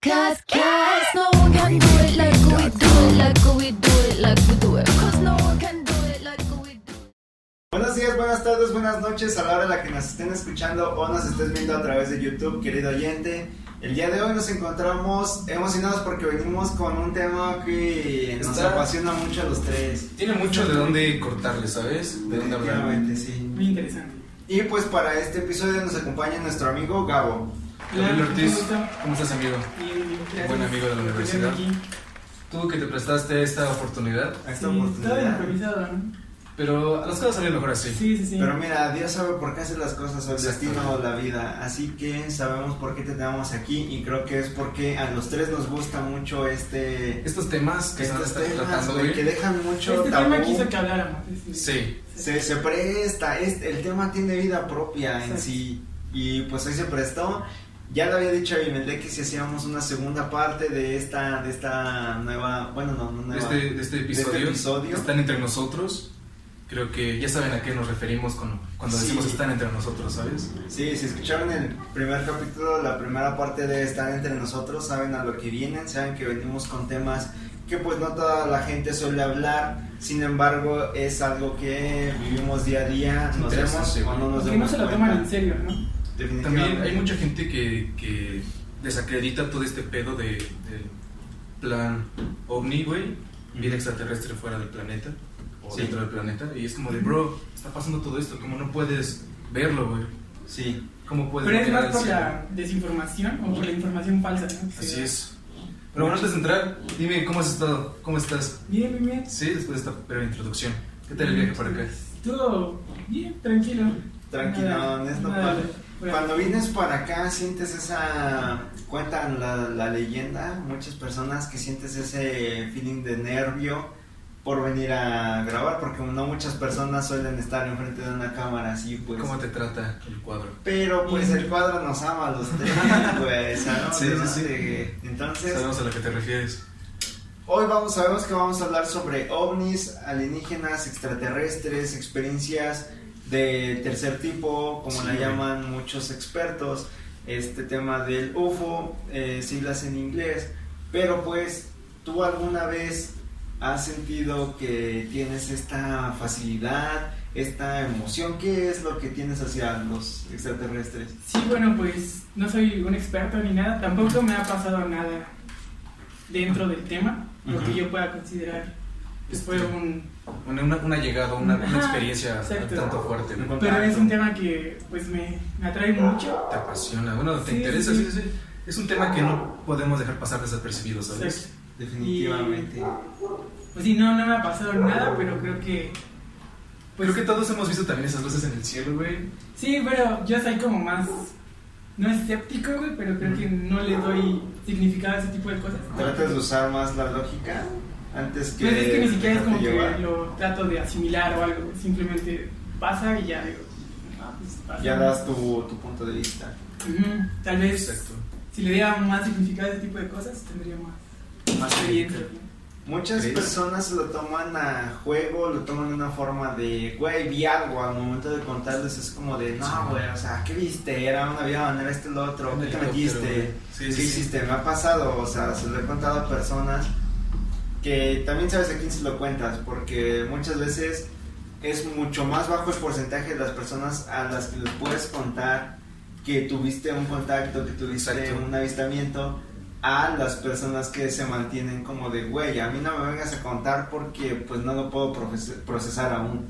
cause, cause, cause no one can do it like we do it, like we do it, like we do it. Cause no one can do it like we do it. Buenos días, buenas tardes, buenas noches a la hora en la que nos estén escuchando o nos estés viendo a través de YouTube, querido oyente. El día de hoy nos encontramos emocionados porque venimos con un tema que nos Está- apasiona mucho a los tres. Tiene mucho de dónde cortarle, ¿sabes? De dónde hablar. Efectivamente, sí. Muy interesante. Y pues para este episodio nos acompaña nuestro amigo Gabo. Gabriel Ortiz, ¿cómo está? ¿cómo estás, amigo? Bien. Buen amigo de la universidad. Tú que te prestaste esta oportunidad, esta Sí, oportunidad. improvisado, ¿no? pero las cosas salen mejor así. Sí, sí, sí. Pero mira, Dios sabe por qué hace las cosas, o el Exacto. destino o la vida. Así que sabemos por qué te tenemos aquí y creo que es porque a los tres nos gusta mucho este... Estos temas que estos están temas, tratando, güey. que dejan mucho este tabú. tema quiso que habláramos. este. Sí, Se, se presta, es, el tema tiene vida propia en sí. Y pues hoy se prestó. Ya le había dicho a Imelde que si hacíamos una segunda parte de esta, de esta nueva, bueno, no, no de nueva. este, de este episodio, episodio. que están entre nosotros. Creo que ya saben a qué nos referimos con- cuando Sí. decimos están entre nosotros, ¿sabes? Sí, si escucharon el primer capítulo, la primera parte de estar entre nosotros, saben a lo que vienen, saben que venimos con temas que pues no toda la gente suele hablar, sin embargo es algo que vivimos día a día, nos vemos o no nos Porque no demos se lo toman en serio, ¿no? También hay mucha gente que, que desacredita todo este pedo de, del plan ovni, güey, vida extraterrestre fuera del planeta o Sí. dentro del planeta. Y es como de, bro, está pasando todo esto, como no puedes verlo, güey. Sí. ¿Cómo puedes Pero es más por cielo? la desinformación o por la información falsa, ¿no? Así es. Pero bueno, antes de entrar, dime, ¿cómo has estado? ¿Cómo estás? Bien, bien, bien. Sí, después de esta breve introducción. ¿Qué tal el viaje para acá? Todo bien, tranquilo. Tranquilo, Nada- nada. Cuando vienes para acá sientes esa, cuentan la, la leyenda, muchas personas que sientes ese feeling de nervio por venir a grabar, porque no muchas personas suelen estar enfrente de una cámara así, pues. ¿Cómo te trata el cuadro? Pero pues el cuadro nos ama a los tres, pues, ¿sabemos Sí, sí. Entonces, Sabemos a lo que te refieres. Hoy vamos, sabemos que vamos a hablar sobre ovnis, alienígenas, extraterrestres, experiencias de tercer tipo, como Sí, la llaman muchos expertos, este tema del UFO, eh, siglas en inglés, pero pues tú alguna vez has sentido que tienes esta facilidad, esta emoción, ¿qué es lo que tienes hacia los extraterrestres? Sí, bueno, pues no soy un experto ni nada. Tampoco me ha pasado nada dentro del tema, lo que yo pueda considerar fue un... Una, llegada, una, experiencia exacto. tanto fuerte, Pero es un tema que pues me, me atrae mucho. Te apasiona, bueno, te Sí, interesa, sí. sí, sí. Es un tema que no podemos dejar pasar desapercibido, ¿sabes? Exacto. Definitivamente. Pues sí, no, no me ha pasado nada, pero creo que... Pues, Creo que todos hemos visto también esas luces en el cielo, güey. Sí, pero yo soy como más... No escéptico, güey, pero creo que no le doy significado a ese tipo de cosas. ¿Tratas de usar más la lógica antes que... Pues es que ni siquiera es como que lo trato de asimilar o algo, simplemente pasa y ya digo, ah, pues pasa. Ya das tu, tu punto de vista. Ujú, Tal vez Exacto. si le diera más significado a ese tipo de cosas, tendría más, Más experiencia. Muchas ¿Crees? personas lo toman a juego, lo toman de una forma de, güey, vi algo, al momento de contarles es como de, Sí. no, güey, o sea, ¿qué viste? Era un avión, era este, lo otro, ¿qué te metiste? Sí, ¿Qué sí, sí. hiciste? Me ha pasado, o sea, se lo he contado a personas que también sabes a quién se lo cuentas, porque muchas veces es mucho más bajo el porcentaje de las personas a las que les puedes contar que tuviste un contacto, que tuviste Exacto. un avistamiento, a las personas que se mantienen como de, güey, a mí no me vengas a contar porque pues no lo puedo procesar aún.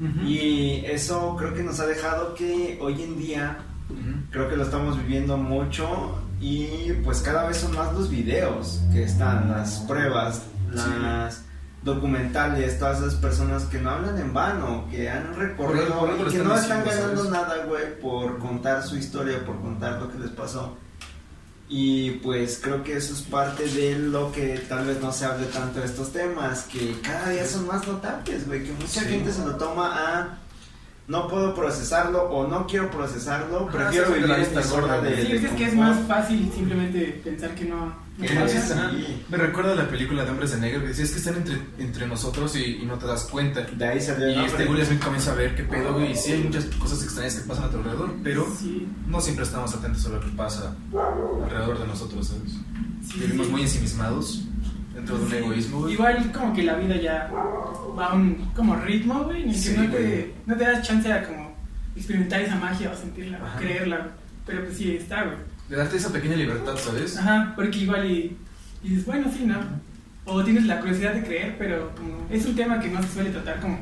Ujú. Y eso creo que nos ha dejado que hoy en día Ujú. creo que lo estamos viviendo mucho y pues cada vez son más los videos que están, las pruebas, las documentales, todas esas personas que no hablan en vano, que han recorrido por y que no están ganando nada, güey, por contar su historia, por contar lo que les pasó. Y pues creo que eso es parte de lo que tal vez no se hable tanto de estos temas, que cada día son más notables, güey, que mucha Sí. gente se lo toma a no puedo procesarlo o no quiero procesarlo, Ajá, prefiero vivir la en vista mi zona gorda, de, Sí, de es que es más fácil simplemente pensar que no. Me recuerda a la película de Hombres de Negro que decía, es que están entre, entre nosotros y, y no te das cuenta. De ahí salió Y este Will Smith comienza a ver qué pedo, y sí hay muchas cosas extrañas que pasan a tu alrededor, pero Sí, no siempre estamos atentos a lo que pasa alrededor de nosotros, ¿sabes? sí, Vivimos sí. muy ensimismados dentro de un Sí. egoísmo, güey. Igual como que la vida ya va a un como ritmo, güey, en el que Sí, no, te, no te das chance a como experimentar esa magia o sentirla, Ajá. o creerla. Pero pues sí, está, güey. De darte esa pequeña libertad, ¿sabes? Ajá, porque igual y, y dices, bueno, sí, ¿no? O tienes la curiosidad de creer, pero como es un tema que no se suele tratar como...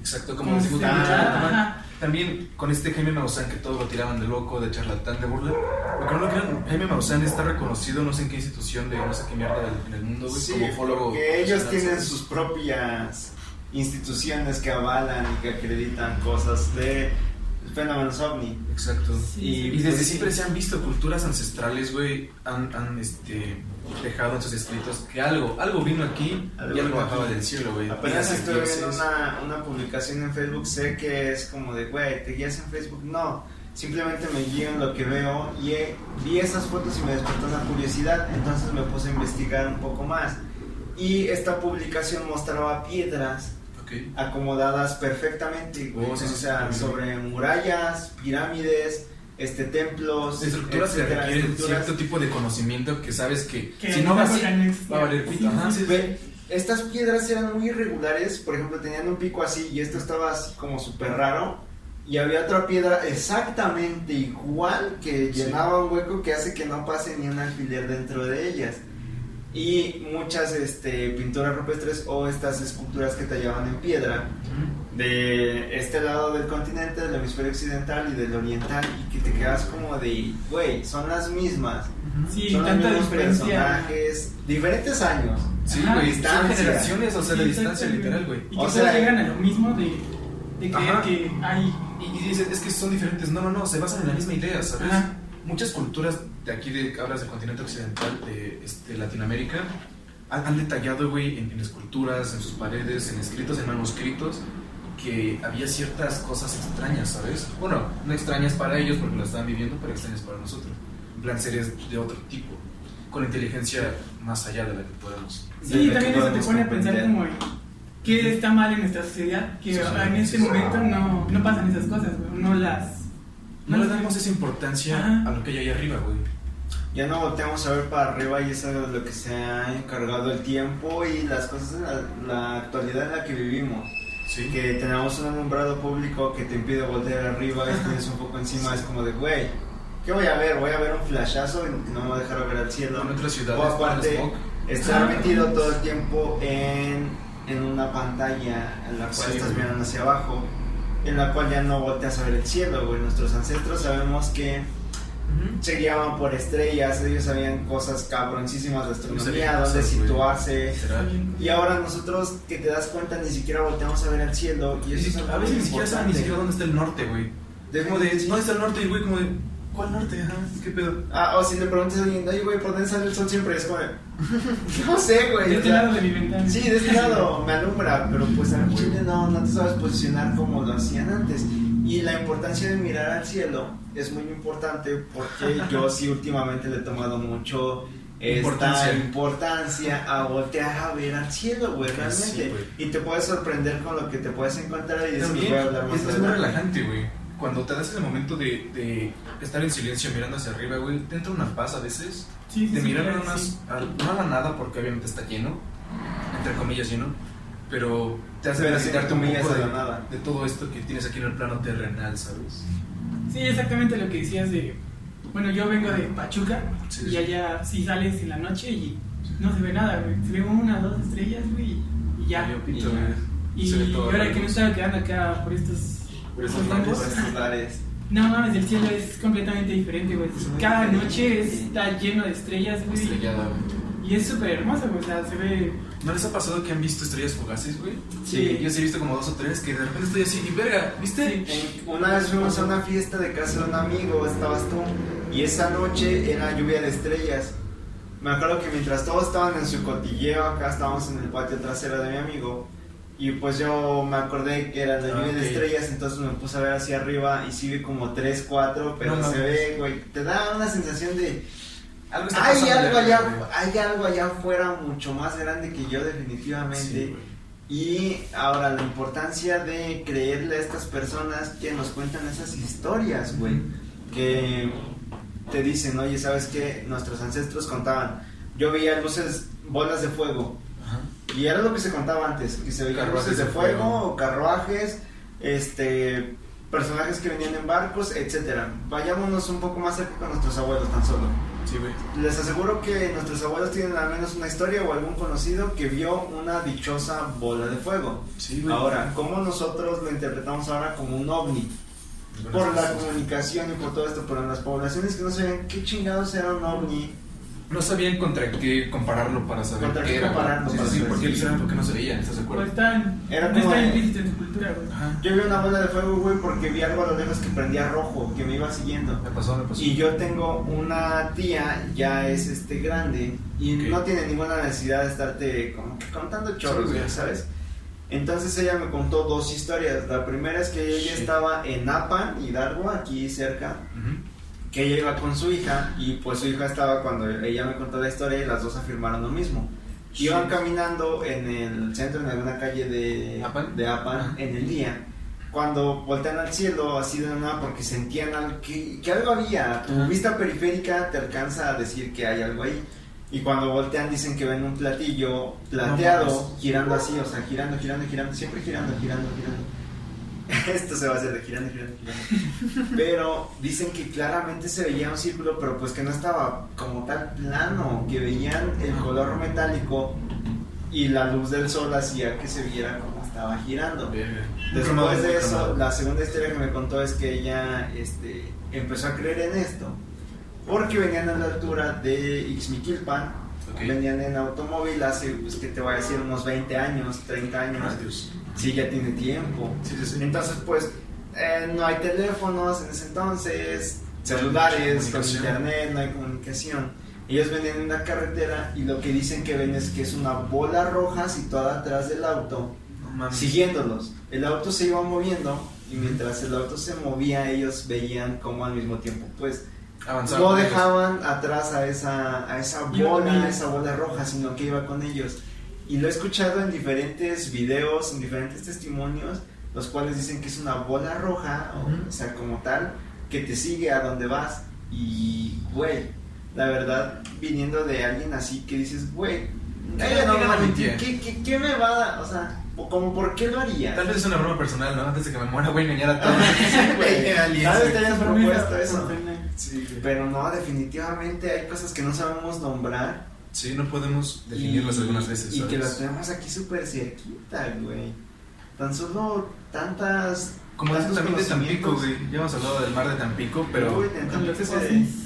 Exacto, como como se- ah, ajá. ajá. También con este Jaime Maussan que todos lo tiraban de loco, de charlatán, de burla. Porque no lo crean, Jaime Maussan está reconocido no sé en qué institución de no sé qué mierda del- en el mundo, güey, Sí, como ufólogo. porque ellos tienen sus propias instituciones que avalan y que acreditan cosas de fenómenos ovni. Exacto. Sí, y, desde pues, siempre sí. se han visto culturas ancestrales, güey, han, han este, dejado en sus escritos que algo, algo vino aquí Algo y algo vino bajaba del cielo, güey. Apenas estoy viendo una, una publicación en Facebook, sé que es como de, güey, ¿te guías en Facebook? No, simplemente me guío en lo que veo y eh, vi esas fotos y me despertó una curiosidad, entonces me puse a investigar un poco más. Y esta publicación mostraba piedras Acomodadas perfectamente. Oh, sí, o sea, sí. sobre murallas, pirámides, este templos, Estructuras que requieren estructuras. cierto tipo de conocimiento que sabes que, Que si no vas tan ex- va a valer pito. Estas piedras eran muy irregulares, por ejemplo, tenían un pico así y esto estaba así como súper raro. Y había otra piedra exactamente igual que Sí. llenaba un hueco que hace que no pase ni un alfiler dentro de ellas. Y muchas este, pinturas rupestres o estas esculturas que tallaban en piedra de este lado del continente, del hemisferio occidental y del oriental, y que te quedas como de, güey, son las mismas. Sí, son los tanta mismos diferencia. personajes, diferentes años. Sí, Ajá, güey, son distancia. generaciones, o sea, Sí, de distancia literal, güey. Y O que sea- todos llegan a lo mismo de, de creer Ajá. que hay... Y, y dices, es que son diferentes. No, no, no, se basan en la misma idea, ¿sabes? Ajá. Muchas culturas de aquí, de, hablas del continente occidental, de este, Latinoamérica, han, han detallado, güey, en, en esculturas, en sus paredes, en escritos, en manuscritos, que había ciertas cosas extrañas, ¿sabes? Bueno, no extrañas para ellos porque lo estaban viviendo, pero extrañas para nosotros. En plan, seres de otro tipo, con inteligencia más allá de la que podemos. Sí, Desde también eso te pone a pensar como qué está mal en nuestra sociedad, que Sí, sí, en este sí. momento no, no pasan esas cosas, güey, no las... No le damos esa importancia Ajá. a lo que hay ahí arriba, güey. Ya no volteamos a ver para arriba y es algo de lo que se ha encargado el tiempo y las cosas de la, la actualidad en la que vivimos. Sí. Que tenemos un alumbrado público que te impide voltear arriba y tienes un poco encima, es como de, güey, ¿qué voy a ver? Voy a ver un flashazo y no me va a dejar ver al cielo. En otras ciudades, O aparte, estar metido todo el tiempo en, en una pantalla en la cual Sí, estás mirando hacia abajo, en la cual ya no volteas a ver el cielo, güey. Nuestros ancestros sabemos que Ujú. se guiaban por estrellas, ellos sabían cosas cabroncísimas de astronomía, sabían dónde situarse. Y ahora nosotros que te das cuenta ni siquiera volteamos a ver el cielo y eso es algo a veces muy ni siquiera saben ni siquiera dónde está el norte, güey. De- Como de, sí. ¿dónde está el norte? Y güey, como de, ¿cuál norte? Ajá, ¿qué pedo? Ah, o si le preguntas a alguien, oye güey, ¿por dónde sale el sol siempre? Es como de, no sé güey. De o este sea, lado de mi ventana. Sí, de este lado me alumbra, pero pues al chile no, no te sabes posicionar como lo hacían antes. Y la importancia de mirar al cielo es muy importante porque yo sí últimamente le he tomado mucho esta Importancia. importancia a voltear a ver al cielo, güey, Sí, realmente. güey. y te puedes sorprender con lo que te puedes encontrar y decir, voy a hablar más es, es muy relajante, güey. Cuando te das ese momento de, de estar en silencio mirando hacia arriba, güey, te entra una paz a veces. Sí, De sí, mirar nada más, no a la nada, porque obviamente está lleno, entre comillas lleno, pero te hace sin un poco a de, la nada. de todo esto que tienes aquí en el plano terrenal, ¿sabes? Sí, exactamente lo que decías de... Bueno, yo vengo de Pachuca Sí, y allá sí sales en la noche y no se ve nada, güey. Se ve una, dos estrellas, güey, y ya. Y ahora que me estaba quedando acá por estos... Por esos estos lados. Por estos lares. No mames, el cielo es completamente diferente, güey. Cada noche está lleno de estrellas, güey. Estrellada, güey. Y es súper hermoso, güey. O sea, se ve... ¿No les ha pasado que han visto estrellas fugaces, güey? Sí. Yo sí he visto como dos o tres que de repente estoy así, y verga, ¿viste? Sí. Una vez fuimos a una fiesta de casa de un amigo, estabas tú, y esa noche era lluvia de estrellas. Me acuerdo que mientras todos estaban en su cotilleo, acá estábamos en el patio trasero de mi amigo, Y pues yo me acordé que era la lluvia Ah, de ok. estrellas, entonces me puse a ver hacia arriba y sí vi como 3, 4, pero No se ve, güey, te da una sensación de... Algo está Hay algo, allá, hay algo allá afuera mucho más grande que yo definitivamente. Sí, y ahora la importancia de creerle a estas personas que nos cuentan esas historias, güey. Que te dicen, oye, ¿sabes qué? Nuestros ancestros contaban. Yo veía luces, bolas de fuego. Y era lo que se contaba antes, que se veían luces de fuego, fuego. carruajes, este personajes que venían en barcos, etcétera. Vayámonos un poco más cerca con nuestros abuelos tan solo. Sí, güey. Les aseguro que nuestros abuelos tienen al menos una historia o algún conocido que vio una dichosa bola de fuego. Sí, güey. Ahora, ¿cómo nosotros lo interpretamos ahora como un ovni? Por la comunicación y por todo esto, pero en las poblaciones que no sabían qué chingados era un ovni, No sabían contra qué compararlo para saber Contra qué qué era. compararlo Sí, para sí, porque ellos qué no se veía, ¿estás de acuerdo? están, Era no como- está implícito en su cultura, güey. Ajá. yo vi una bola de fuego, güey, porque vi algo a lo lejos que prendía rojo, que me iba siguiendo. Me pasó, me pasó. Y yo tengo una tía, ya es este grande, y no tiene ninguna necesidad de estarte como que contando chorros, Sí, güey, güey. ¿sabes? Entonces ella me contó dos historias. La primera es que ella Sí. estaba en Apan, Hidalgo, aquí cerca, Ujú. Que ella iba con su hija, y pues su hija estaba cuando ella me contó la historia y las dos afirmaron lo mismo. Iban caminando en el centro, en alguna calle de ¿Apan? de Apan Ajá. en el día. Cuando voltean al cielo, así de nada, porque sentían al- que, que algo había. Tu vista periférica te alcanza a decir que hay algo ahí. Y cuando voltean, dicen que ven un platillo plateado No girando así, o sea, girando, girando, girando, siempre girando, girando, girando. Esto se va a hacer de girando, girando, girando. Pero dicen que claramente se veía un círculo, pero pues que no estaba como tal plano, que veían el color metálico y la luz del sol hacía que se viera como estaba girando. Después de eso, la segunda historia que me contó es que ella este, empezó a creer en esto porque venían a la altura de Ixmiquilpan, Ok. venían en automóvil hace, pues que te voy a decir, unos 20 años, 30 años. Ah, Dios. Sí, ya tiene tiempo. Sí, sí, sí. Entonces, pues, eh, no hay teléfonos en ese entonces, celulares, con internet, no hay comunicación. Ellos venían en una carretera y lo que dicen que ven es que es una bola roja situada atrás del auto, No siguiéndolos. El auto se iba moviendo y mientras el auto se movía, ellos veían como al mismo tiempo, pues, Avanzaron no con ellos. dejaban atrás a esa, a esa bola, a esa bola roja, sino que iba con ellos. Y lo he escuchado en diferentes videos, en diferentes testimonios, los cuales dicen que es una bola roja, o, Ujú. o sea, como tal, que te sigue a donde vas. Y, güey, la verdad, viniendo de alguien así que dices, güey, ¿Qué ella no? ¿qué, qué, qué me va a dar? O sea, como, ¿por qué lo haría? Tal vez es una broma personal, ¿no? Antes de que me muera voy a engañar a todos. Güey. Tal vez güey. te hayas Por mí, propuesto eso. Sí, güey. Pero no, definitivamente hay cosas que no sabemos nombrar. Sí, no podemos definirlas y- algunas veces. Y que las tenemos aquí súper cerquita, güey. Tan solo tantas. Como dicen tantos también de Tampico, güey. Ya hemos hablado del mar de Tampico, pero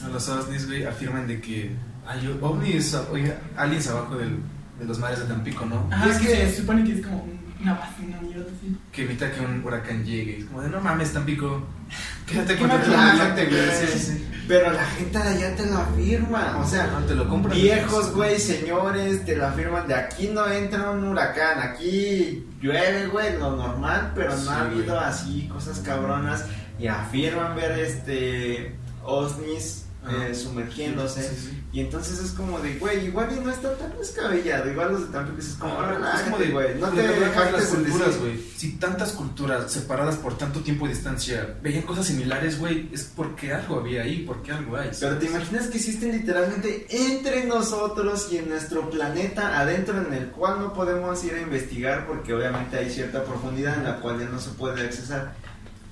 a los ovnis, güey, afirman de que hay ovnis, oiga, aliens abajo del, de los mares de Tampico, ¿no? Ajá, Es es que se supone que es como una base, una mierda así. Que evita que un huracán llegue. Es como de, no mames, Tampico. Quédate con Quédate tu gente, güey. Sí, sí, sí. Pero la gente de allá te lo afirma. O sea, No te lo compran. viejos, güey, señores, te lo afirman. De aquí no entra un huracán. Aquí llueve, güey, lo normal. Pero no Sí, ha habido así cosas cabronas. Y afirman ver este. OVNIs Ajá. Eh, sumergiéndose. Sí, sí. Y entonces es como de, güey, igual y no está tan descabellado. Igual los de Tampico es como, Ah, es como de, güey. No te que hablamos de las culturas, güey. Si tantas culturas separadas por tanto tiempo de distancia veían cosas similares, güey, es porque algo había ahí, porque algo hay. Pero te imaginas que existen literalmente entre nosotros y en nuestro planeta adentro en el cual no podemos ir a investigar porque obviamente hay cierta profundidad en la cual ya no se puede accesar.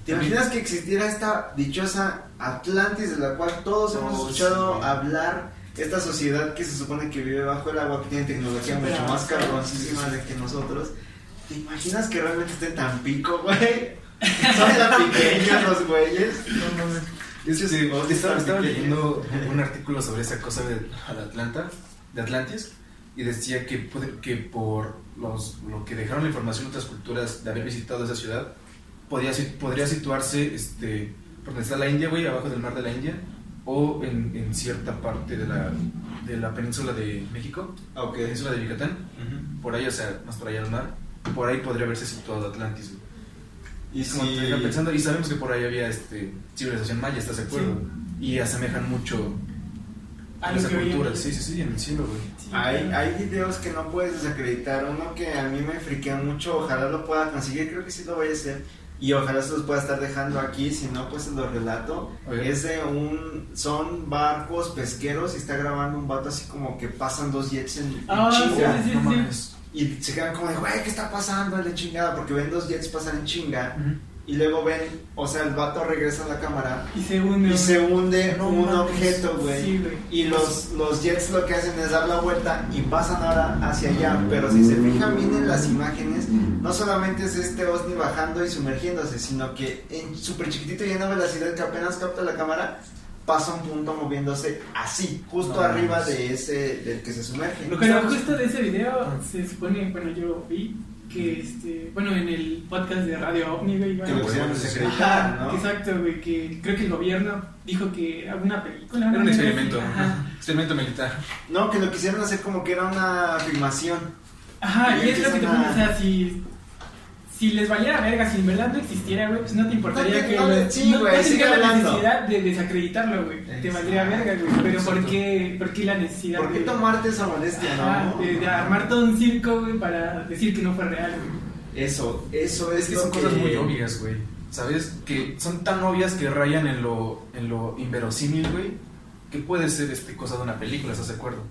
¿Te imaginas que existiera esta dichosa Atlantis de la cual todos hemos Oh, escuchado sí. hablar? Esta sociedad que se supone que vive bajo el agua, que tiene tecnología mucho más cabroncísima de que nosotros. ¿Te imaginas que realmente esté en Tampico, güey? Son tan pequeños los güeyes. Es que sí, Oh, estaba, tan leyendo un artículo sobre esa cosa de al Atlanta, de Atlantis, y decía que, que por los, lo que dejaron la información otras culturas de haber visitado esa ciudad, podría, podría situarse este, por donde está la India, güey, abajo del mar de la India, o en, en cierta parte de la, de la península de México, Ok. península de Yucatán, por ahí, o sea, más por allá al mar, por ahí podría haberse situado Atlantis. güey. Y Como te deja si, pensando, y sabemos que por ahí había este, civilización maya, ¿estás de acuerdo? Y asemejan mucho A veíamos. culturas. Sí, sí, sí, en el cielo, güey. Sí, hay, claro. hay videos que no puedes desacreditar. Uno que a mí me friquea mucho, ojalá lo pueda conseguir, creo que sí lo voy a hacer. Y ojalá se los pueda estar dejando aquí, si no, pues se los relato. Es de un. Son barcos pesqueros y está grabando un vato así como que pasan dos jets en, en Ah, chinga. sí, sí, no sí. mames. Y se quedan como de, güey, ¿qué está pasando? De chingada, porque ven dos jets pasar en chinga. Y luego ven, o sea, el vato regresa a la cámara Y se une. y se hunde No un mames. objeto, güey. Sí. Y los, los jets lo que hacen es dar la vuelta y pasan ahora hacia allá. Pero si se fijan bien en las imágenes, no solamente es este OSNI bajando y sumergiéndose, sino que en súper chiquitito y en una velocidad que apenas capta la cámara, pasa un punto moviéndose así, justo No arriba de ese del que se sumerge. Lo que estamos- justo de ese video Ah. se supone, bueno, yo vi que, este, bueno, en el podcast de Radio OVNI, güey, Que lo quisieron Ajá, desacreditar, ¿no? Exacto, güey, que creo que el gobierno dijo que era una película. Era un experimento, Ajá. experimento militar. No, que lo quisieron hacer como que era una filmación. Ajá, Y y es lo que te empiezan pongo, a- o sea, si, si les valiera verga, si en verdad no existiera, güey, pues no te importaría No te- que... no lo- sí, no, güey, no sigue la hablando. necesidad de desacreditarlo, güey. Te valdría verga, güey. Pero ¿por qué, ¿por qué la necesidad ¿Por qué de- tomarte esa molestia, Ajá, no? de, de armar todo un circo, güey, para decir que no fue real, güey. Eso, eso es, Es que lo son cosas que- muy obvias, güey. ¿Sabes? Que son tan obvias que rayan en lo, en lo inverosímil, güey. Que puede ser este, cosa de una película, ¿estás de acuerdo?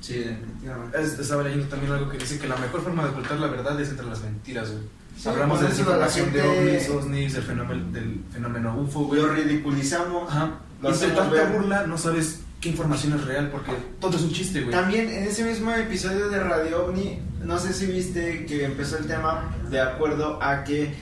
Sí, definitivamente. Es- Estaba leyendo también algo que dice que la mejor forma de ocultar la verdad es entre las mentiras, güey. Sí, Hablamos de desinformación de gente- ovnis, ovnis, del fenómeno, del fenómeno UFO, güey. Lo ridiculizamos. Ajá. Lo Y hacemos tanta ver. burla no sabes qué información es real porque todo es un chiste, güey. También en ese mismo episodio de Radio OVNI, no sé si viste que empezó el tema de acuerdo a que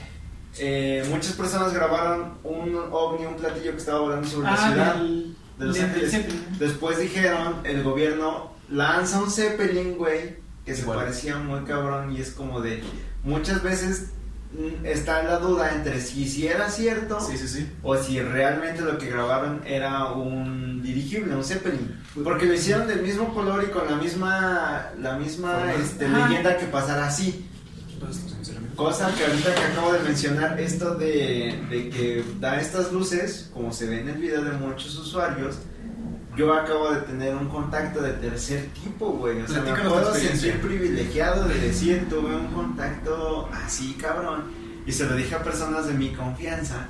eh, muchas personas grabaron un ovni, un platillo que estaba volando sobre la ciudad. Ah, del, de Los Ángeles. Después dijeron, el gobierno lanza un Zeppelin, güey, que se parecía muy cabrón y es como de... Muchas veces mm, está la duda entre si, si era cierto Sí, sí, sí. o si realmente lo que grabaron era un dirigible, un Zeppelin. Porque lo hicieron del mismo color y con la misma, la misma este, leyenda que pasara así. Pues. Cosa que ahorita que acabo de mencionar, esto de, de que da estas luces, como se ve en el video de muchos usuarios, yo acabo de tener un contacto de tercer tipo, güey. O sea, me puedo sentir privilegiado de decir, tuve un contacto así, cabrón. Y se lo dije a personas de mi confianza.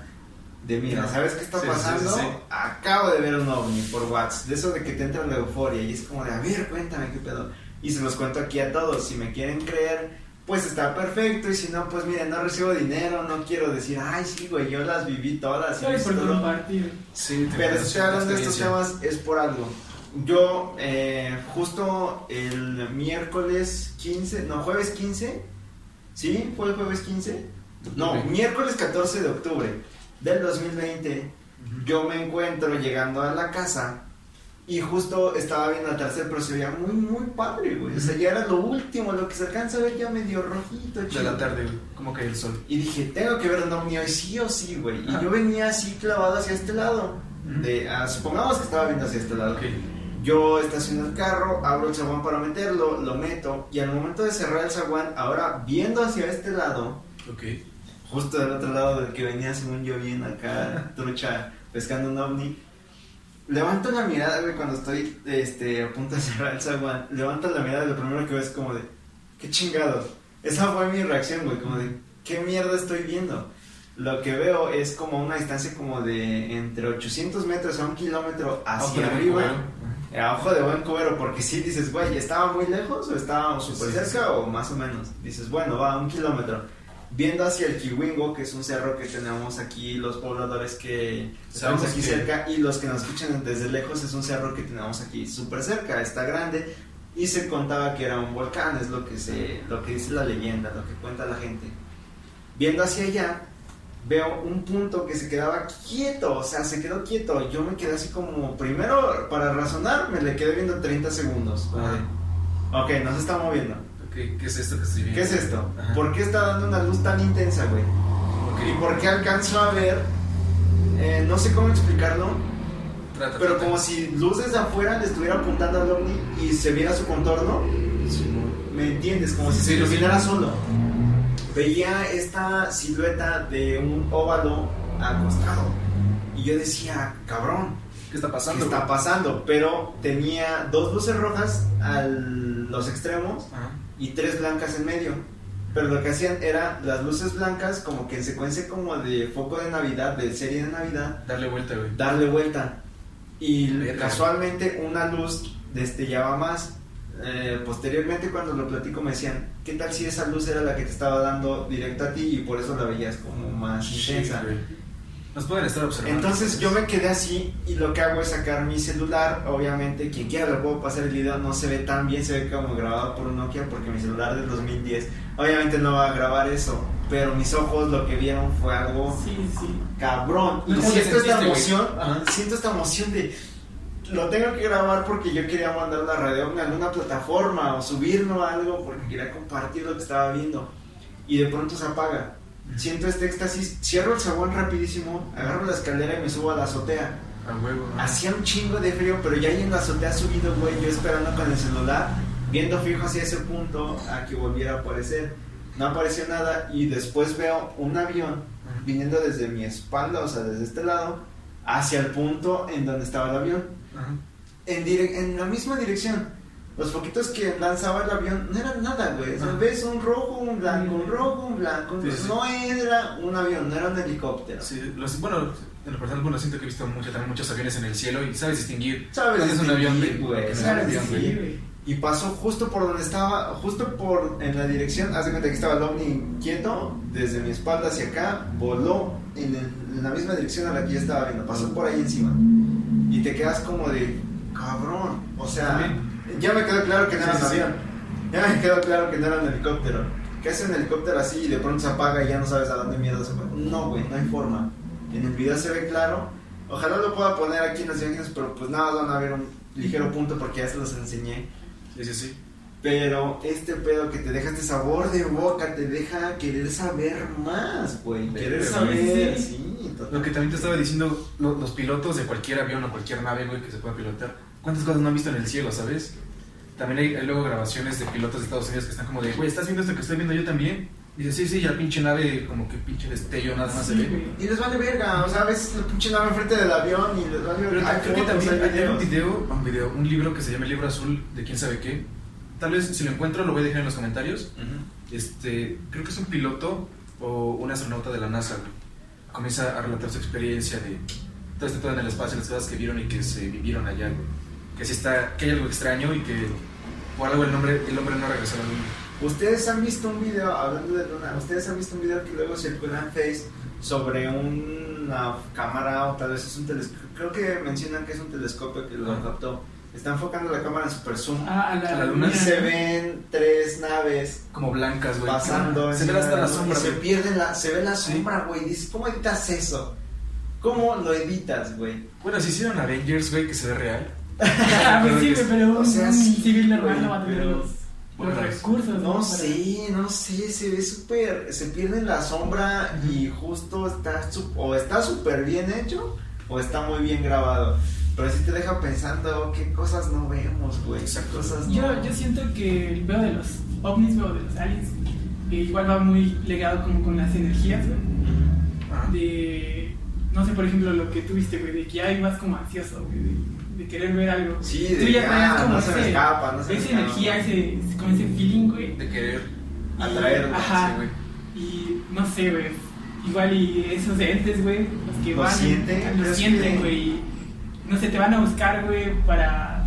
De mira. ¿sabes qué está sí, pasando? sí, sí. Acabo de ver un ovni por WhatsApp. De eso de que te entra la euforia y es como de, a ver, cuéntame qué pedo. Y se los cuento aquí a todos. Si me quieren creer, pues está perfecto. Y si no, pues miren, no recibo dinero. No quiero decir, ay, sí, güey, yo las viví todas. y Ay, por esto, ¿no?". compartir. Sí, Pero si estoy hablando de estos temas es por algo. Yo, eh, justo el miércoles 15, no, jueves 15, ¿sí? ¿Fue el jueves 15? No, Ok. miércoles 14 de octubre del 2020, Ujú. yo me encuentro llegando a la casa y justo estaba viendo tercer, pero se veía muy, muy padre, güey. O sea, ya era lo último, lo que se alcanza a ver ya medio rojito, De chido. la tarde, güey. Como que el sol. Y dije, tengo que ver un ovni hoy sí o sí, güey. Y Ajá. yo venía así clavado hacia este lado. De, ah, supongamos que estaba viendo hacia este lado. Ok. Yo estaciono el carro, abro el zaguán para meterlo, lo meto. Y al momento de cerrar el zaguán, ahora viendo hacia este lado, Ok. justo del otro lado del que venía, según yo, bien acá, trucha, pescando un ovni. Levanto la mirada, güey, cuando estoy este, a punto de cerrar el zaguán. Levanto la mirada y lo primero que veo es como de, ¿qué chingados? Esa fue mi reacción, güey, como de, ¿qué mierda estoy viendo? Lo que veo es como una distancia como de entre 800 metros a un kilómetro hacia Ojo arriba. A ojo de buen cubero, porque si dices, güey, ¿estaba muy lejos o estaba súper Sí, sí, cerca sí. o más o menos? Dices, bueno, va, un kilómetro. Viendo hacia el Kiwingo, que es un cerro que tenemos aquí, los pobladores que estamos aquí que- cerca, y los que nos escuchan desde lejos, es un cerro que tenemos aquí súper cerca, está grande, y se contaba que era un volcán, es lo que, se, lo que dice la leyenda, lo que cuenta la gente. Viendo hacia allá, veo un punto que se quedaba quieto, o sea, se quedó quieto. Yo me quedé así como, primero, para razonar, me le quedé viendo 30 segundos. como de, ok, no se está moviendo. Ok, ¿qué es esto que estoy viendo? ¿Qué es esto? Ajá. ¿Por qué está dando una luz tan intensa, güey? Ok. ¿Y por qué alcanzo a ver? eh, no sé cómo explicarlo, Trata, pero trata. como si luz desde afuera le estuviera apuntando al ovni y se viera su contorno. Sí. ¿Me entiendes? Como si Sí, se sí. iluminara solo. veía esta silueta de un óvalo acostado. Y yo decía, cabrón, ¿Qué está ¿qué pasando? está güey? pasando? Pero tenía dos luces rojas a los extremos Ajá. Y tres blancas en medio. Pero lo que hacían era las luces blancas como que en secuencia como de foco de Navidad, de serie de Navidad, Darle vuelta, güey. darle vuelta. Y Verga. casualmente una luz destellaba más. Eh, posteriormente cuando lo platico me decían, ¿qué tal si esa luz era la que te estaba dando directo a ti y por eso la veías como más intensa? Güey. Nos pueden estar observando. Entonces yo me quedé así y lo que hago es sacar mi celular, obviamente quien quiera lo puedo pasar el video, no se ve tan bien, se ve como grabado por un Nokia porque mi celular del 2010 obviamente no va a grabar eso, pero mis ojos lo que vieron fue algo Sí, sí. cabrón. Y ¿Cómo te siento esta emoción, siento esta emoción de lo tengo que grabar porque yo quería mandar una radio en alguna plataforma o subirlo a algo porque quería compartir lo que estaba viendo. Y de pronto se apaga. Siento este éxtasis, cierro el sabón rapidísimo, agarro la escalera y me subo a la azotea. A huevo. Hacía un chingo de frío, pero ya ahí en la azotea subido, güey, yo esperando con el celular, viendo fijo hacia ese punto a que volviera a aparecer. No apareció nada y después veo un avión viniendo desde mi espalda, o sea, desde este lado, hacia el punto en donde estaba el avión. Ajá. En, en la misma dirección. Los foquitos que lanzaba el avión no eran nada, güey. O sea, Ajá. ves un rojo, un blanco, un rojo, un blanco. Sí, sí. No era un avión, no era un helicóptero. Sí, los- bueno, en lo personal, bueno, siento que he visto mucho, también muchos aviones en el cielo y sabes distinguir. ¿Sabes? es un avión güey. Y pasó justo por donde estaba, justo por en la dirección, haz de cuenta que estaba el ovni quieto, desde mi espalda hacia acá, voló en, el- en la misma dirección a la que yo estaba viendo, pasó por ahí encima. Y te quedas como de, cabrón, o sea, ya me quedó claro que no era un avión, ya me quedó claro que no era un helicóptero. ¿Qué hace un helicóptero así y de pronto se apaga y ya no sabes a dónde mierda se fue? No, güey, no hay forma. En el video se ve claro. Ojalá lo pueda poner aquí en las imágenes, pero pues nada, van a ver un ligero punto porque ya se los enseñé. Sí, sí, sí. Pero este pedo que te deja este sabor de boca, te deja querer saber más, güey. Querer saber, sí. sí. Lo que también te estaba diciendo, lo- los pilotos de cualquier avión o cualquier nave, güey, que se pueda pilotar, ¿cuántas cosas no han visto en el cielo, sabes? También hay, hay luego grabaciones de pilotos de Estados Unidos que están como de, güey, ¿estás viendo esto que estoy viendo yo también? Y dice, sí, sí, ya pinche nave, como que pinche destello, nada más se Sí, ve. güey. Y les vale verga, o sea, a veces la pinche nave enfrente del avión y les vale Pero verga. Hay creo que también hay hay, un video, un video, un libro que se llama El libro azul de quién sabe qué. Tal vez si lo encuentro lo voy a dejar en los comentarios. Ujú. Este, creo que es un piloto o un astronauta de la NASA. Comienza a relatar su experiencia de todo este pedo en el espacio, las cosas que vieron y que se vivieron allá. güey. Que sí está, que hay algo extraño y que por algo el nombre, el hombre no regresó a la luna. Ustedes han visto un video, hablando de Luna, ustedes han visto un video que luego circula en Face sobre una cámara o tal vez es un telescopio. Creo que mencionan que es un telescopio que lo captó. Está enfocando la cámara en super zoom. Ah, a la, A la luna y se ven tres naves Como blancas, güey. pasando. Se ve hasta la luna sombra, y se pierde la, se ve la sombra, güey. Dices, ¿cómo editas eso? ¿Cómo lo editas, güey? Bueno, si hicieron Avengers, güey, que se ve real. Ah, pues sí, pero O sea, un sí, civil normal no va a tener los, Bueno, los recursos. No Para- sé, no sé, se ve súper, se pierde en la sombra y justo está, su- o está súper bien hecho o está muy bien grabado. Pero sí te deja pensando qué cosas no vemos, güey, qué cosas no. Yo, yo siento que el pedo de los ovnis güey, o de los aliens igual va muy legado como con las energías, güey. Ajá. De, no sé, por ejemplo, lo que tuviste, güey, de que ya ibas como ansioso, güey, de, de querer ver algo. Sí, Tú de ya ya, traías como no se me escapa, no se me Esa escapa. energía, ese, con ese feeling, güey. De querer. Atraerlo, Ajá. güey. Y no sé, güey. Igual y esos entes, güey, los que Lo van. sienten, Lo sienten, que- güey. y No sé, te van a buscar, güey, para.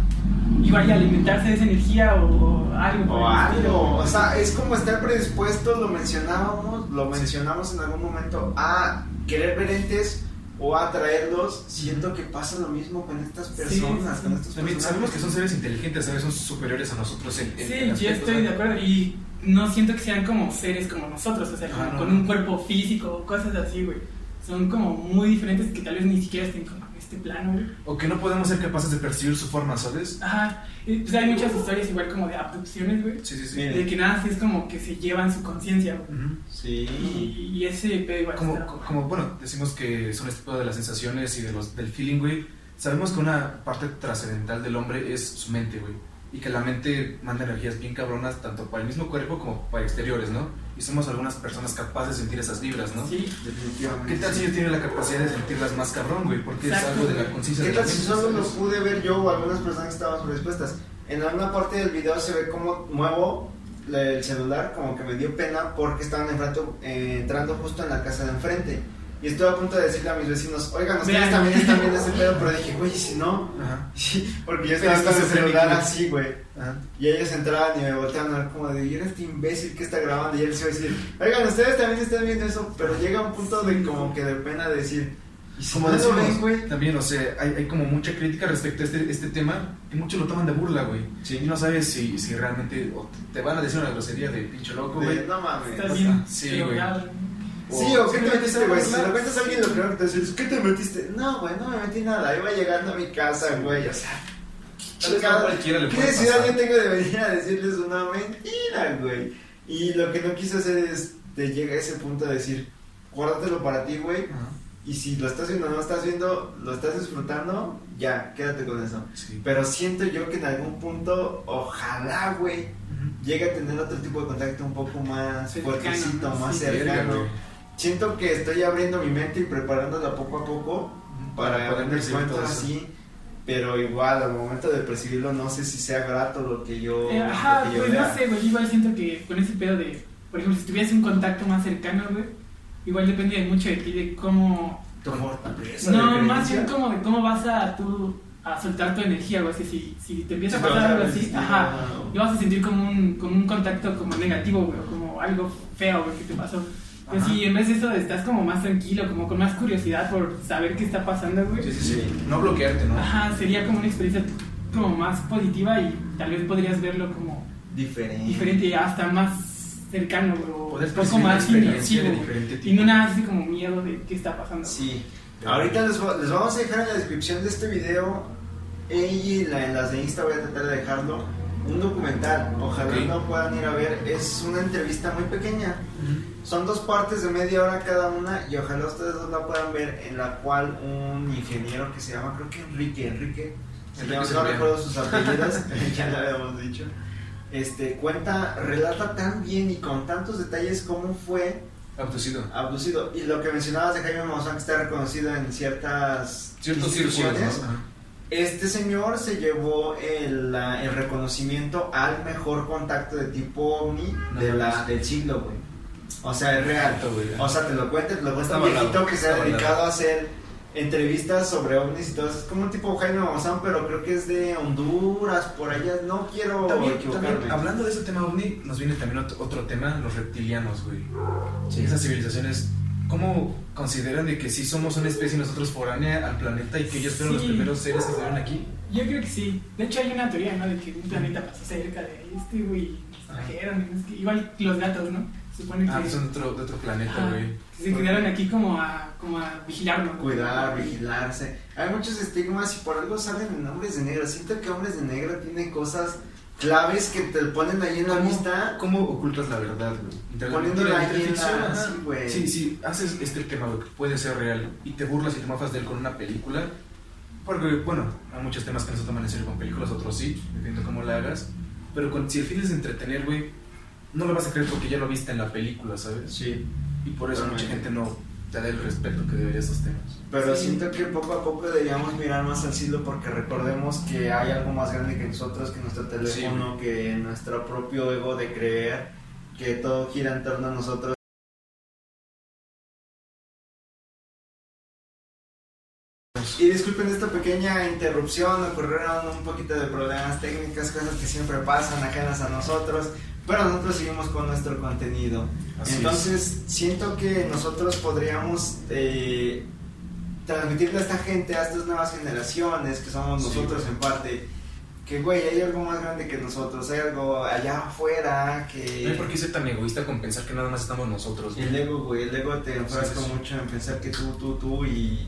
Igual y alimentarse de esa energía o, o algo. O estilo, algo, güey. o sea, es como estar predispuesto, lo mencionábamos, lo mencionamos en algún momento, a querer ver entes o atraerlos. Siento que pasa lo mismo con estas personas, sí, con estos También personajes. sabemos que son seres inteligentes, ¿sabes? Son superiores a nosotros en, en- Sí, en yo estoy de acuerdo. Y no siento que sean como seres como nosotros, o sea, como no. con un cuerpo físico o cosas así, güey. Son como muy diferentes que tal vez ni siquiera estén como este plano, güey. O que no podemos ser capaces de percibir su forma, ¿sabes? Ajá. Y, Pues hay muchas historias igual como de abducciones, güey. Sí, sí, sí. De que nada, sí es como que se llevan su conciencia, güey. Sí. Y, y ese pedo igual Como, está- como, bueno, decimos que son este tipo de las sensaciones y de los, del feeling, güey. Sabemos que una parte trascendental del hombre es su mente, güey. Y que la mente manda energías bien cabronas tanto para el mismo cuerpo como para exteriores, ¿no? Y somos algunas personas capaces de sentir esas vibras, ¿no? Sí, Definitivamente. ¿Qué tal si yo tiene la capacidad de sentirlas más cabrón, güey? Porque es Exacto, algo de la conciencia ¿Qué de tal si solo lo pude ver yo o algunas personas que estaban predispuestas? En alguna parte del video se ve cómo muevo el celular, como que me dio pena porque estaban enfrente, eh, entrando justo en la casa de enfrente. Y estuve a punto de decirle a mis vecinos, oigan, ustedes Vean. también están viendo ese pedo, pero dije, güey, ¿y si no? Ajá. porque yo estaba con el celular así, güey. Ajá. Y ellos entraban y me volteaban a ver como de, ¿y era este imbécil que está grabando? Y él se iba a decir, oigan, ustedes también están viendo eso, pero llega un punto de como que de pena de decir, ¿y si Como no lo decimos, ven, güey? también, o sea, hay, hay como mucha crítica respecto a este, este tema y muchos lo toman de burla, güey. Sí. Y no sabes si, si realmente o te van a decir una grosería de pinche loco, güey. no mames. está bien. Sí, güey. Sí, o qué te metiste, güey. Si burlar. cuentas a alguien lo primero que te dices, ¿qué te metiste? No, güey, no me metí nada. Iba llegando a mi casa, güey. O sea, chingada. ¿Qué necesidad yo tengo de venir a decirles una mentira, güey? Y lo que no quise hacer es de llegar a ese punto de decir, guárdatelo para ti, güey. Y si lo estás viendo o no lo estás viendo, lo estás disfrutando, ya, quédate con eso. Sí. Pero siento yo que en algún punto, ojalá, güey, llegue a tener otro tipo de contacto un poco más fuertecito, más Sí, cercano. Siento que estoy abriendo mi mente y preparándola poco a poco para, Para poder darme cuenta así. Pero igual, al momento de percibirlo, no sé si sea grato lo que yo, Eh, ajá, que yo pues vea. no sé, güey. Igual siento que con ese pedo de, por ejemplo, si tuvieras un contacto más cercano, güey, igual depende de mucho de ti, de cómo. Tu fortaleza No, de más bien como de cómo vas a tú a soltar tu energía, güey. Si, si, te empieza a pasar algo así, sí, ajá, no. lo vas a sentir como un, como un contacto como negativo, güey, como algo feo, güey, que te pasó. Pues Ajá. si en vez de eso estás como más tranquilo, como con más curiosidad por saber qué está pasando, güey. Sí, sí, sí. No bloquearte, ¿no? Ajá, sería como una experiencia como más positiva y tal vez podrías verlo como Diferente. diferente hasta más cercano, güey, un poco más inmersivo, Y no nada así como miedo de qué está pasando. Sí. Ahorita les, les vamos a dejar en la descripción de este video y la- en las de Insta voy a tratar de dejarlo. Un documental, ojalá Ok. lo puedan ir a ver. Es una entrevista muy pequeña. Ujú. Son dos partes de media hora cada una y ojalá ustedes dos la puedan ver en la cual un ingeniero que se llama, creo que Enrique, Enrique, se Enrique llama, no recuerdo sus apellidos, ya lo habíamos dicho, este, cuenta, relata tan bien y con tantos detalles cómo fue Abducido. abducido. Y lo que mencionabas de Jaime Maussan que está reconocido en ciertas Ciertos círculos, instituciones, ¿no? Este señor se llevó el, la- el reconocimiento al mejor contacto de tipo ovni No de la, del siglo, güey. O sea, es real. O sea, te lo cuento, te lo cuenta Está un viejito que se ha dedicado a hacer entrevistas sobre ovnis y todo. Es como un tipo Jaime Maussan, pero creo que es de Honduras, por allá. No quiero También, equivocarme. también, hablando de ese tema ovni, nos viene también otro, otro tema, los reptilianos, güey. Sí. Esas civilizaciones, ¿cómo consideran de que sí somos una especie nosotros foránea al planeta y que ellos fueron los Sí. primeros seres que estuvieron aquí? Yo creo que sí. De hecho, hay una teoría, ¿no? De que un planeta pasó cerca de este, güey. y nos trajeron. sé qué. Igual los gatos, ¿no? Supone Ah, que, pues son de otro, de otro planeta, güey. que se quedaron aquí como a, como a vigilarnos. ¿no? Cuidar, vigilarse. Hay muchos estigmas y por algo salen en Hombres de Negro. Siento que Hombres de Negro tiene cosas claves que te ponen ahí en la ¿Cómo, vista. ¿Cómo ocultas la verdad, güey? Poniéndola ahí en la- sí, güey. Sí, sí, haces este tema, güey, que puede ser real y te burlas y te mofas de él con una película. Porque, bueno, hay muchos temas que no se toman en serio con películas, otros sí, dependiendo cómo la hagas. Pero con, si el fin es entretener, güey, no lo vas a creer porque ya lo viste en la película, ¿sabes? Sí. Y por eso Bueno, mucha gente no el respeto que debería temas. Pero Sí. siento que poco a poco deberíamos mirar más al cielo porque recordemos que hay algo más grande que nosotros, que nuestro teléfono, que nuestro propio ego de creer que todo gira en torno a nosotros. Disculpen esta pequeña interrupción, ocurrieron un poquito de problemas técnicos, cosas que siempre pasan ajenas a nosotros, pero nosotros seguimos con nuestro contenido. Así Entonces, siento que nosotros podríamos eh, transmitirle a esta gente, a estas nuevas generaciones, que somos Sí. nosotros en parte, que, güey, hay algo más grande que nosotros, hay algo allá afuera que... No hay por qué ser tan egoísta con pensar que nada más estamos nosotros. güey. El ego, güey, el ego te enfrasca Sí, sí. mucho en pensar que tú, tú, tú y...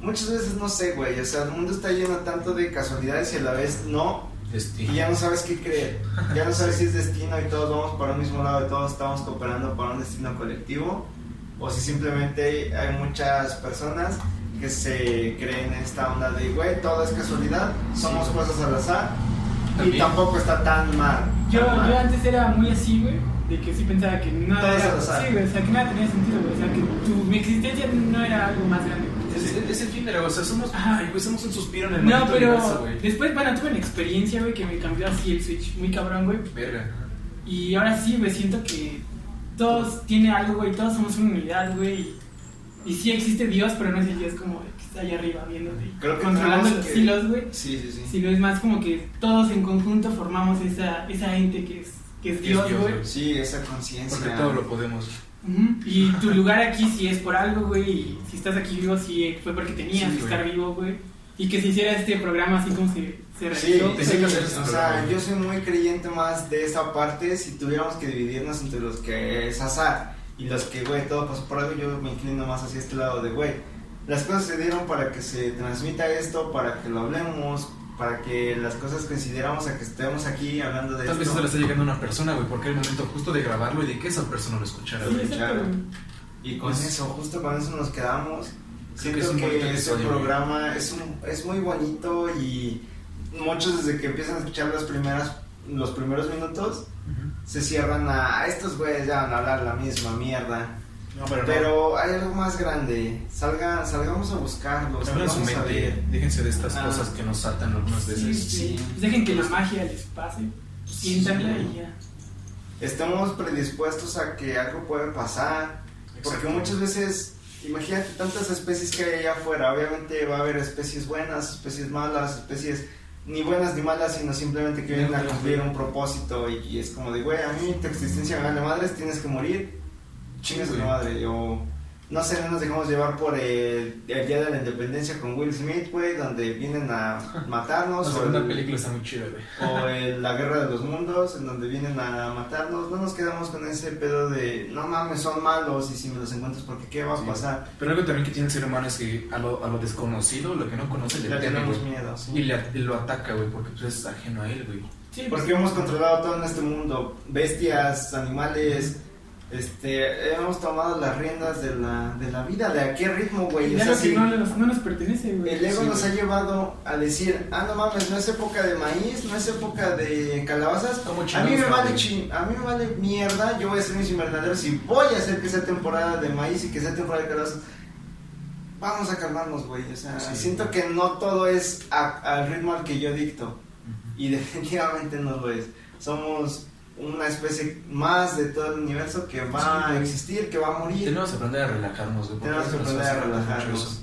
Muchas veces no sé, güey, o sea, el mundo está lleno tanto de casualidades y a la vez no, Destino. y ya no sabes qué creer. Ya no sabes si es destino y todos vamos para un mismo lado y todos estamos cooperando para un destino colectivo. O si simplemente hay muchas personas que se creen en esta onda de, güey, todo es casualidad, somos Sí. cosas al azar. Y tampoco está tan mal. Yo, tan mal. yo antes era muy así, güey, de que sí pensaba que nada Todo es al azar. sí, güey, o sea, que nada tenía sentido, güey, o sea, que tu, mi existencia no era algo más grande. Es, es, efímero, o sea, somos, ay, güey, somos un suspiro en el No, pero universo, güey. después, bueno, tuve una experiencia, güey, que me cambió así el switch, muy cabrón, güey, Verga. y ahora sí, güey, siento que todos tienen algo, güey, todos somos una unidad, güey, y, sí existe Dios, pero no es el Dios como que está allá arriba viéndote, Creo que controlando los que- hilos, güey, Sí, sí, sí. sino es más como que todos en conjunto formamos esa, esa ente que es, que es Dios, güey. Sí, esa conciencia. Porque todo lo podemos. Y tu lugar aquí sí es por algo, güey. Y si estás aquí vivo, sí fue porque tenías Sí, que güey. estar vivo, güey. Y que se hiciera este programa así como se, se Sí, realizó. Sí, hacer este o sea, yo soy muy creyente más de esa parte. Si tuviéramos que dividirnos entre los que es azar y los que, güey, todo pasó por algo, yo me inclino más hacia este lado de, güey, las cosas se dieron para que se transmita esto, para que lo hablemos, para que las cosas consideramos a que estemos aquí hablando de Tal vez eso le está llegando a una persona, güey, porque era el momento justo de grabarlo y de que esa persona lo escuchara, Sí. Y con Pues- eso, justo con eso nos quedamos. Creo que Siento es un que, este programa es, un, es muy bonito y muchos desde que empiezan a escuchar las primeras, los primeros minutos se cierran a, a estos güeyes ya van a hablar la misma mierda. No, pero no. Hay algo más grande. Salga, salgamos a buscarlo. Su salgamos a ver. déjense de estas Ah. cosas que nos atan algunas Sí, veces. sí. sí. Pues dejen que la magia les pase. Siéntanla y ya. Estamos predispuestos a que algo puede pasar. Porque muchas veces, imagínate tantas especies que hay allá afuera. Obviamente va a haber especies buenas, especies malas, especies ni buenas ni malas, sino simplemente que vienen a cumplir un propósito. Y, y es como de, güey, a mí tu existencia me vale madres, tienes que morir. Chingas Sí, madre. O no sé, no nos dejamos llevar por el, el Día de la Independencia con Will Smith, güey, donde vienen a La matarnos. o segunda el- película está muy chida, güey. o en la guerra de los mundos, en donde vienen a matarnos, no nos quedamos con ese pedo de no mames, son malos y si me los encuentras, porque qué va a Sí. pasar? Pero algo también que tiene el ser humano es que a lo, a lo desconocido, lo que no conoce, le tenemos miedo. sí. Y, le, lo ataca, güey, porque pues, es ajeno a él, güey. Sí, Porque hemos controlado todo en este mundo, bestias, animales, este, hemos tomado las riendas de la, de la vida, de a qué ritmo, güey. algo así. que no, nos- no nos pertenece, güey. El ego Sí, nos güey. ha llevado a decir, ah, no mames, no es época de maíz, no es época de calabazas. ¿Cómo A mí chingados me vale chin- a mí me vale mierda, yo voy a hacer mis invernaderos y voy a hacer que sea temporada de maíz y que sea temporada de calabazas. Vamos a calmarnos, güey. O sea, Sí. siento que no todo es a- al ritmo al que yo dicto. Y definitivamente no lo es. Somos una especie más de todo el universo que va Sí, a existir, que va a morir. Tenemos que aprender a relajarnos, güey. porque Tenemos que aprender a relajarnos.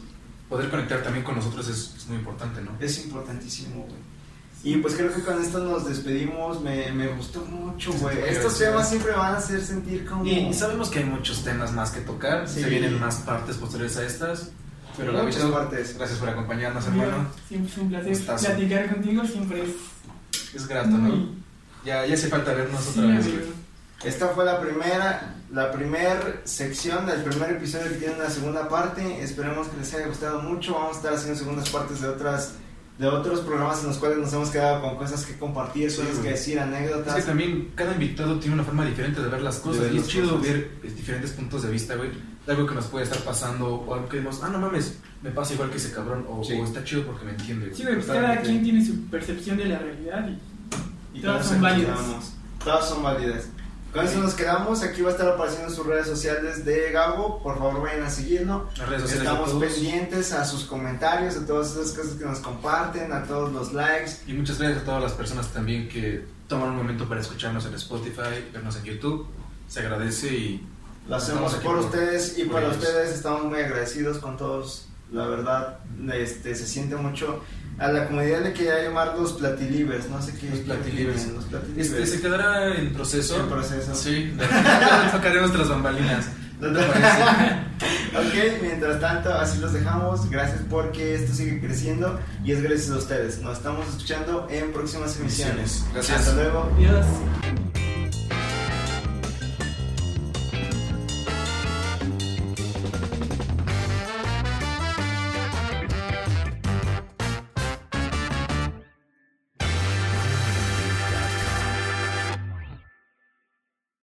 Poder conectar también con nosotros es, es muy importante, ¿no? Es importantísimo, güey. Y pues creo que con esto nos despedimos. Me, me gustó mucho, güey. Estos temas siempre van a hacer sentir como. Y sabemos que hay muchos temas más que tocar, Sí. se vienen más partes posteriores a estas. Pero la Muchas partes. gracias por acompañarnos, hermano. Siempre es un placer Gustazo. platicar contigo, siempre es Es grato, ¿no? Ya, ya hace falta vernos Sí, otra vez. güey. Esta fue la primera, la primer sección del primer episodio que tiene una segunda parte. Esperemos que les haya gustado mucho. Vamos a estar haciendo segundas partes de otras, de otros programas en los cuales nos hemos quedado con cosas que compartir, Sí, cosas que decir, Es anécdotas. que también cada invitado tiene una forma diferente de ver las cosas. ver y es chido cosas. ver eh, diferentes puntos de vista, güey. De algo que nos puede estar pasando o algo que decimos, ah, no mames, me pasa igual que ese cabrón. O, Sí. o está chido porque me entiende. Sí, güey, pues cada quien tiene su percepción de la realidad y Y Todas son válidas. Todas son válidas. Con eso nos quedamos. Aquí va a estar apareciendo sus redes sociales de Gabo. Por favor, vayan a seguirlo. Las redes sociales de Estamos pendientes a sus comentarios, a todas esas cosas que nos comparten, a todos los likes. Y muchas gracias a todas las personas también que toman un momento para escucharnos en Spotify, vernos en YouTube. Se agradece y Lo hacemos por- ustedes y por para ellos. ustedes estamos muy agradecidos con todos. La verdad, este, se siente mucho. A la comunidad le quería llamar los platilivers, no sé qué. Los opinan, Los platilivers. este, se quedará en proceso. En proceso. Sí, tocaremos tras bambalinas. ¿No te parece? ok, mientras tanto, así los dejamos. Gracias porque esto sigue creciendo y es gracias a ustedes. Nos estamos escuchando en próximas emisiones. Gracias. Hasta luego. adiós.